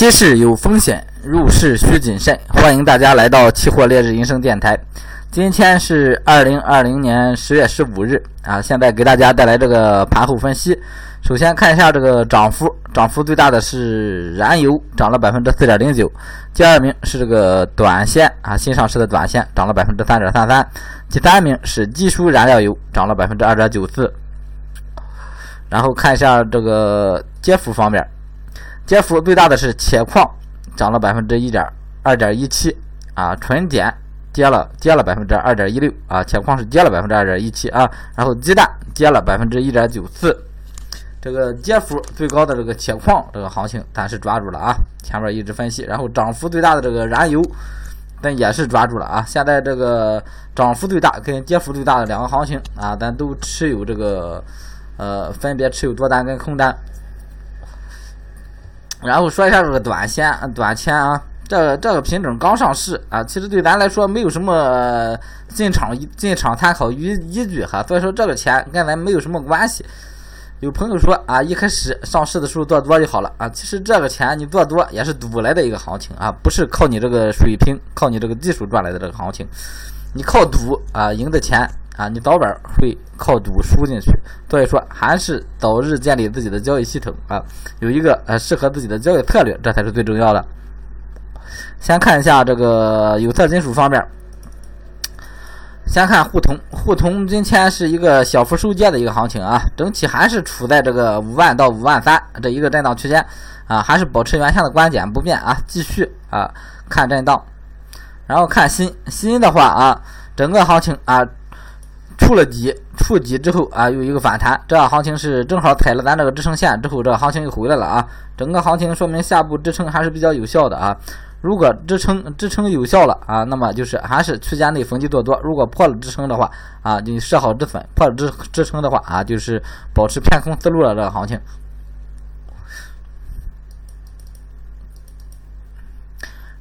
期市有风险，入市需谨慎。欢迎大家来到期货烈日银声电台。今天是二零二零年十月十五日啊，现在给大家带来这个盘后分析。首先看一下这个涨幅，涨幅最大的是燃油，涨了百分之四点零九。第二名是这个短线啊，新上市的短线涨了百分之三点三三。第三名是基础燃料油，涨了百分之二点九四。然后看一下这个跌幅方面。跌幅最大的是铁矿，涨了百分之一点二点一七啊，纯碱跌了跌了百分之二点一六啊，铁矿是跌了百分之二点一七啊，然后鸡蛋跌了百分之一点九四，这个跌幅最高的这个铁矿这个行情咱是抓住了啊，前面一直分析，然后涨幅最大的这个燃油，咱也是抓住了啊，现在这个涨幅最大跟跌幅最大的两个行情啊，咱都持有这个呃，分别持有多单跟空单。然后说一下这个短线、短线啊，这个这个品种刚上市啊，其实对咱来说没有什么进场进场参考依依据哈，所以说这个钱跟咱没有什么关系。有朋友说啊，一开始上市的时候做多就好了啊，其实这个钱你做多也是赌来的一个行情啊，不是靠你这个水平、靠你这个技术赚来的这个行情，你靠赌啊赢的钱。啊，你早晚会靠赌输进去，所以说还是早日建立自己的交易系统啊，有一个呃适合自己的交易策略，这才是最重要的。先看一下这个有色金属方面，先看沪铜，沪铜今天是一个小幅收跌的一个行情啊，整体还是处在这个五万到五万三这一个震荡区间啊，还是保持原先的观点不变啊，继续啊看震荡，然后看锌，锌的话啊，整个行情啊。触了底，触底之后啊，又一个反弹，这样行情是正好踩了咱这个支撑线之后，这个行情又回来了啊。整个行情说明下部支撑还是比较有效的啊。如果支撑支撑有效了啊，那么就是还是区间内逢低做多。如果破了支撑的话啊，就设好止损；破了支支撑的话啊，就是保持偏空思路了这个行情。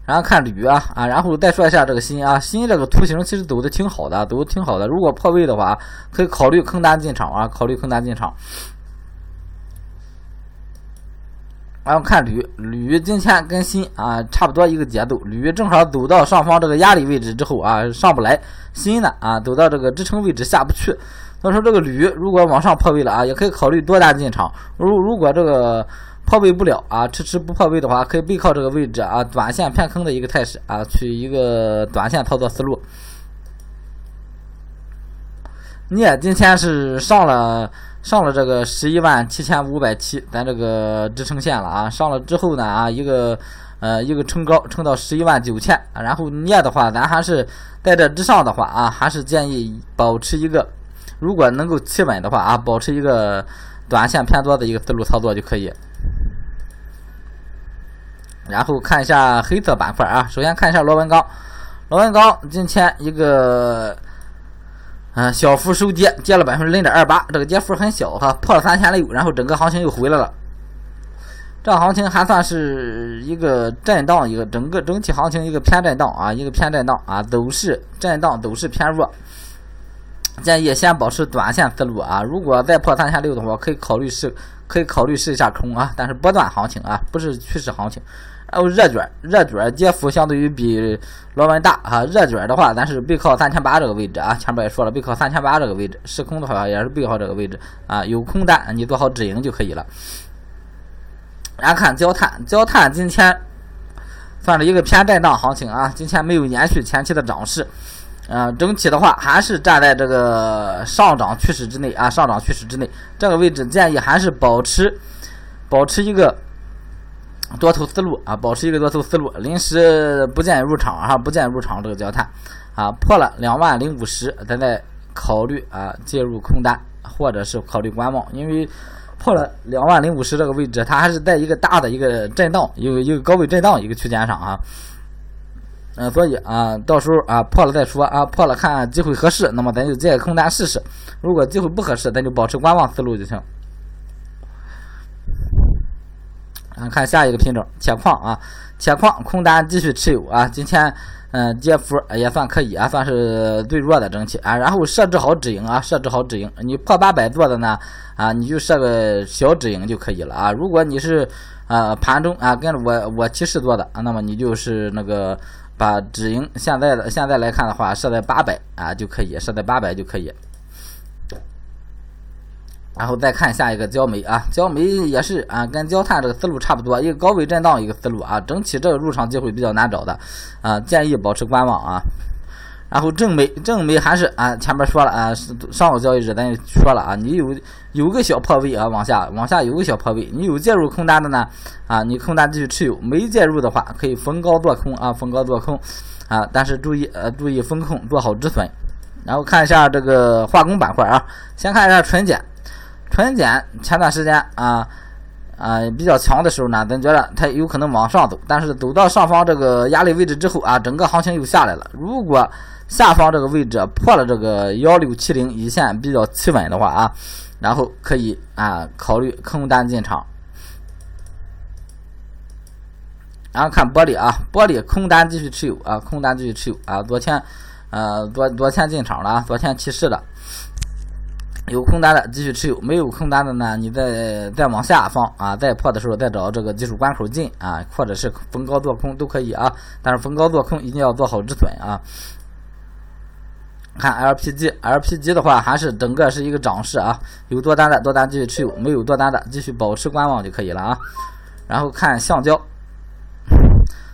然后看铝啊啊，然后再说一下这个锌啊，锌这个图形其实走的挺好的，走的挺好的。如果破位的话，可以考虑空单进场啊，考虑空单进场。然后看铝，铝今天跟锌啊差不多一个节奏，铝正好走到上方这个压力位置之后啊上不来，锌呢啊走到这个支撑位置下不去。所以说这个铝如果往上破位了啊，也可以考虑多单进场。如如果这个。破位不了啊，迟迟不破位的话，可以背靠这个位置啊，短线偏空的一个态势啊，取一个短线操作思路。镍今天是上了上了这个十一万七千五百七，咱这个支撑线了啊，上了之后呢啊，一个呃一个冲高，冲到十一万九千，然后镍的话，咱还是在这之上的话啊，还是建议保持一个，如果能够企稳的话啊，保持一个短线偏多的一个思路操作就可以。然后看一下黑色板块啊，首先看一下螺纹钢，螺纹钢今天一个嗯小幅收跌，跌了百分之零点二八，这个跌幅很小哈，破了三千六，然后整个行情又回来了，这行情还算是一个震荡，一个整个整体行情一个偏震荡啊，一个偏震荡啊，走势震荡，走势偏弱，建议先保持短线思路啊，如果再破三千六的话，可以考虑是，可以考虑试一下空啊，但是波段行情啊，不是趋势行情。然后热卷，热卷跌幅相对于比螺纹大啊。热卷的话，咱是背靠三千八这个位置啊。前面也说了，背靠三千八这个位置，试空的话也是背靠这个位置啊。有空单，你做好止盈就可以了。然后看焦炭，焦炭今天算是一个偏震荡行情啊。今天没有延续前期的涨势，嗯，整体的话还是站在这个上涨趋势之内啊，上涨趋势之内。这个位置建议还是保持保持一个。多头思路啊，保持一个多头思路，临时不建议入场哈，不建议入场这个焦炭啊，破了两万零五十，咱再考虑啊介入空单，或者是考虑观望，因为破了两万零五十这个位置，它还是在一个大的一个震荡，一个一个高位震荡一个区间上啊，嗯，所以啊，到时候啊破了再说啊，破了看机会合适，那么咱就借空单试试，如果机会不合适，咱就保持观望思路就行。啊看下一个品种，铁矿啊，铁矿空单继续持有啊，今天嗯跌幅也算可以啊，算是最弱的整体啊，然后设置好止盈啊，设置好止盈，你破八百做的呢啊，你就设个小止盈就可以了啊，如果你是啊盘中啊跟着我我提示做的，那么你就是那个把止盈现在的现在来看的话设在八百啊就可以设在八百就可以。然后再看下一个焦煤啊，焦煤也是啊，跟焦炭这个思路差不多，一个高位震荡一个思路啊，整体这个入场机会比较难找的啊，建议保持观望啊。然后正煤，正煤还是啊，前面说了啊，上午交易日咱也说了啊，你有有个小破位啊，往下往下有个小破位，你有介入空单的呢啊，你空单继续持有，没介入的话可以逢高做空啊，逢高做空啊，但是注意呃注意风控做好止损。然后看一下这个化工板块啊，先看一下纯碱。纯碱前段时间啊啊比较强的时候呢，咱觉得它有可能往上走，但是走到上方这个压力位置之后啊，整个行情又下来了。如果下方这个位置破了这个幺六七零一线比较企稳的话啊，然后可以啊考虑空单进场。然后看玻璃啊，玻璃空单继续持有啊，空单继续持有啊，昨天呃昨昨天进场了啊，昨天提示的。有空单的继续持有，没有空单的呢，你再再往下放啊，再破的时候再找这个技术关口进啊，或者是逢高做空都可以啊，但是逢高做空一定要做好止损啊。看 LPG，LPG 的话还是整个是一个涨势啊，有多单的多单继续持有，没有多单的继续保持观望就可以了啊。然后看橡胶，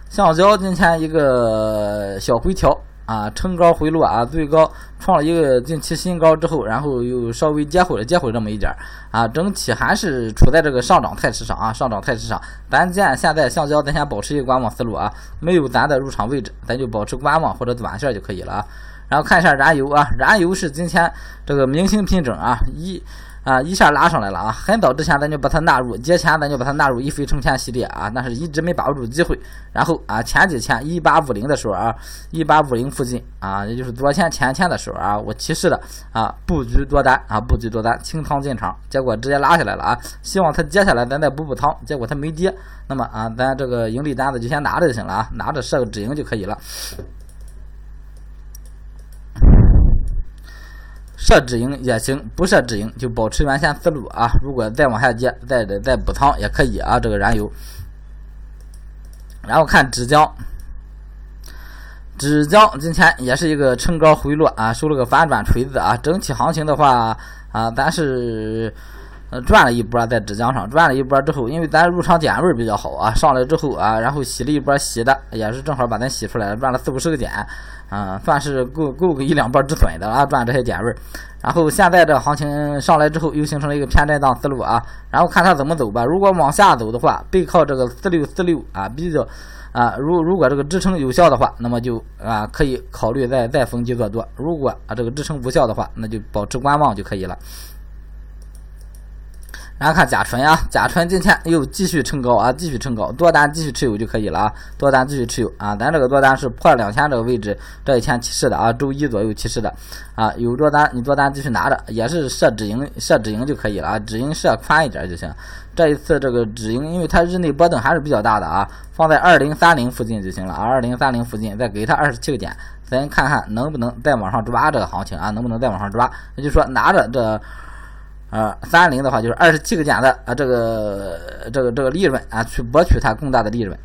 橡胶今天一个小回调。啊，冲高回落啊，最高创了一个近期新高之后，然后又稍微接回了，接回这么一点儿啊，整体还是处在这个上涨态势上啊，上涨态势上。咱见现在橡胶，咱先保持一个观望思路啊，没有咱的入场位置，咱就保持观望或者短线就可以了啊。然后看一下燃油啊，燃油是今天这个明星品种啊，一。啊，一下拉上来了啊！很早之前咱就把它纳入，节前咱就把它纳入一飞冲天系列啊，但是一直没把握住机会。然后啊，前几天一八五零的时候啊，一八五零附近啊，也就是昨天前天的时候啊，我提示的啊，布局多单啊，布局多单清仓进场，结果直接拉下来了啊！希望它接下来咱再补补仓，结果它没跌，那么啊，咱这个盈利单子就先拿着就行了啊，拿着设个止盈就可以了。设止盈也行，不设止盈就保持原先思路啊。如果再往下跌，再再补仓也可以啊。这个燃油，然后看纸浆，纸浆今天也是一个冲高回落啊，收了个反转锤子啊。整体行情的话啊，咱是。呃，转了一波在纸浆上，转了一波之后，因为咱入场点位比较好啊，上来之后啊，然后洗了一波洗的，也是正好把咱洗出来了，赚了四五十个点，啊，算是够够个一两波止损的啊，赚这些点位。然后现在这行情上来之后，又形成了一个偏震荡思路啊，然后看它怎么走吧。如果往下走的话，背靠这个四六四六啊，比较啊，如如果这个支撑有效的话，那么就啊可以考虑再再逢低做多；如果啊这个支撑无效的话，那就保持观望就可以了。然后看甲醇啊，甲醇今天又继续冲高啊，继续冲高，多单继续持有就可以了啊，多单继续持有啊，咱这个多单是破两千这个位置，这一天起势的啊，周一左右起势的啊，有多单你多单继续拿着，也是设止盈设止盈就可以了啊，止盈设宽一点就行。这一次这个止盈，因为它日内波动还是比较大的啊，放在二零三零附近就行了啊，二零三零附近再给它二十七个点，咱看看能不能再往上抓这个行情啊，能不能再往上抓？也就是说拿着这。啊，三零的话就是二十七个点的啊，这个这个这个利润啊，去博取它更大的利润。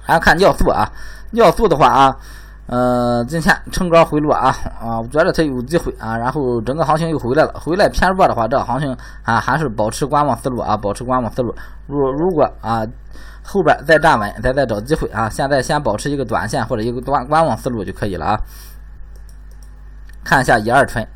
还要看尿素啊，尿素的话啊，呃，今天冲高回落啊啊，我觉得它有机会啊，然后整个行情又回来了，回来偏弱的话，这个行情啊还是保持观望思路啊，保持观望思路。如如果啊后边再站稳，再再找机会啊，现在先保持一个短线或者一个观观望思路就可以了啊。看一下乙二醇。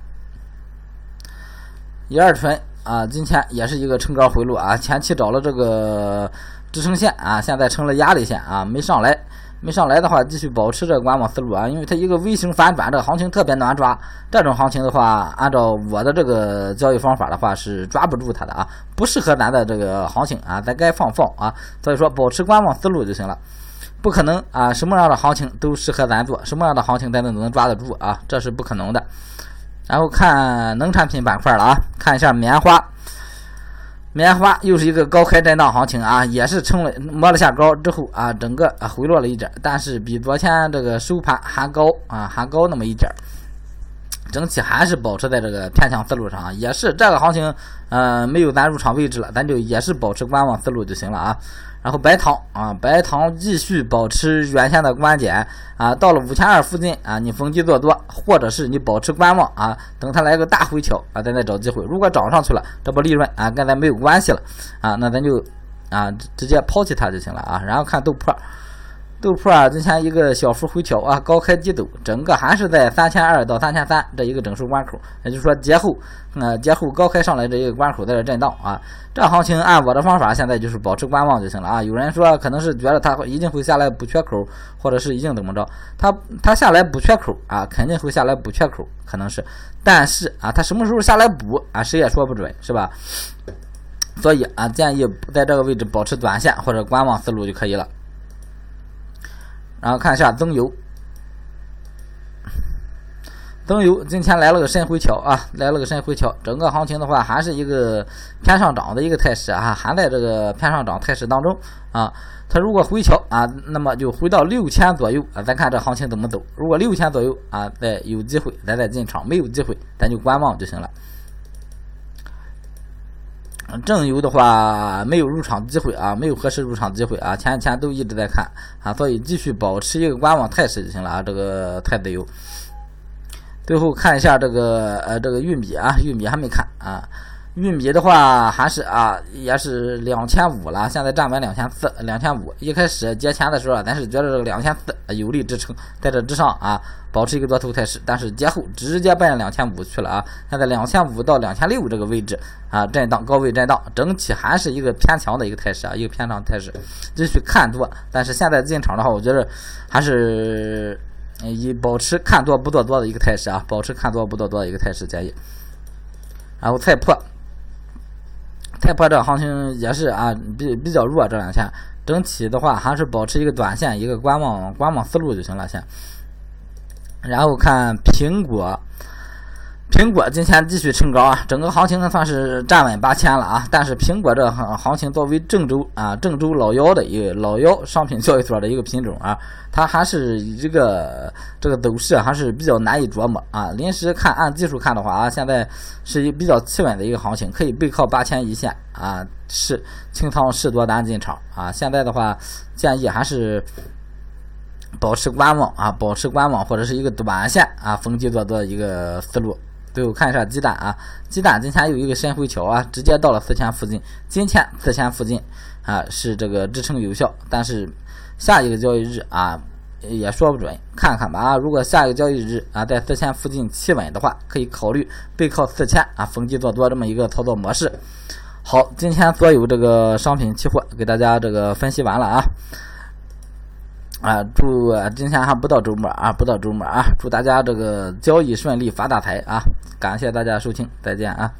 乙二醇啊，今天也是一个冲高回落啊，前期找了这个支撑线啊，现在成了压力线啊，没上来，没上来的话，继续保持这个观望思路啊，因为它一个微型反转，这个行情特别难抓，这种行情的话，按照我的这个交易方法的话是抓不住它的啊，不适合咱的这个行情啊，咱该放放啊，所以说保持观望思路就行了，不可能啊，什么样的行情都适合咱做，什么样的行情咱都能抓得住啊，这是不可能的。然后看农产品板块了啊，看一下棉花，棉花又是一个高开震荡行情啊，也是冲了摸了下高之后啊，整个回落了一点，但是比昨天这个收盘还高啊，还高那么一点整体还是保持在这个偏强思路上，也是这个行情，嗯，没有咱入场位置了，咱就也是保持观望思路就行了啊。然后白糖啊，白糖继续保持原先的观点啊，到了五千二附近啊，你逢低做多，或者是你保持观望啊，等它来个大回调啊，咱再找机会。如果涨上去了，这波利润啊跟咱没有关系了啊，那咱就啊直接抛弃它就行了啊。然后看豆粕。豆粕啊，今天一个小幅回调啊，高开低走，整个还是在三千二到三千三这一个整数关口，也就是说节后，呃节后高开上来这一个关口在这震荡啊。这行情按我的方法，现在就是保持观望就行了啊。有人说可能是觉得它一定会下来补缺口，或者是已经怎么着，它它下来补缺口啊，肯定会下来补缺口，可能是，但是啊，它什么时候下来补啊，谁也说不准，是吧？所以啊，建议在这个位置保持短线或者观望思路就可以了。然后看一下增油，增油今天来了个深回调啊，来了个深回调。整个行情的话，还是一个偏上涨的一个态势啊，还在这个偏上涨态势当中啊。它如果回调啊，那么就回到六千左右啊，咱看这行情怎么走。如果六千左右啊，再有机会咱再进场，没有机会咱就观望就行了。正油的话没有入场机会啊，没有合适入场机会啊，前几天都一直在看啊，所以继续保持一个观望态势就行了啊。这个太子油，最后看一下这个呃这个玉米啊，玉米还没看啊。玉米的话还是啊，也是两千五了，现在站稳两千四、两千五。一开始节前的时候，咱是觉得这个两千四有力支撑，在这之上啊，保持一个多头态势。但是节后直接奔两千五去了啊，现在两千五到两千六这个位置啊，震荡高位震荡，整体还是一个偏强的一个态势啊，一个偏强态势，继续看多。但是现在进场的话，我觉得还是以保持看多不做多的一个态势啊，保持看多不做多的一个态势建议。然后菜粕。菜粕这行情也是啊，比比较弱这两天，整体的话还是保持一个短线一个观望观望思路就行了先。然后看苹果。苹果今天继续冲高啊，整个行情呢算是站稳八千了啊。但是苹果这行行情作为郑州啊郑州老幺的一个老幺商品交易所的一个品种啊，它还是这个这个走势还是比较难以琢磨啊。临时看按技术看的话啊，现在是一比较企稳的一个行情，可以背靠八千一线啊，是清仓试多单进场啊。现在的话建议还是保持观望啊，保持观望或者是一个短线啊逢低做多一个思路。最后看一下鸡蛋啊，鸡蛋今天有一个深回调啊，直接到了四千附近。今天四千附近啊是这个支撑有效，但是下一个交易日啊也说不准，看看吧啊。如果下一个交易日啊在四千附近企稳的话，可以考虑背靠四千啊逢低做多这么一个操作模式。好，今天所有这个商品期货给大家这个分析完了啊。啊，祝今天还不到周末啊，不到周末啊，祝大家这个交易顺利，发大财啊！感谢大家收听，再见啊。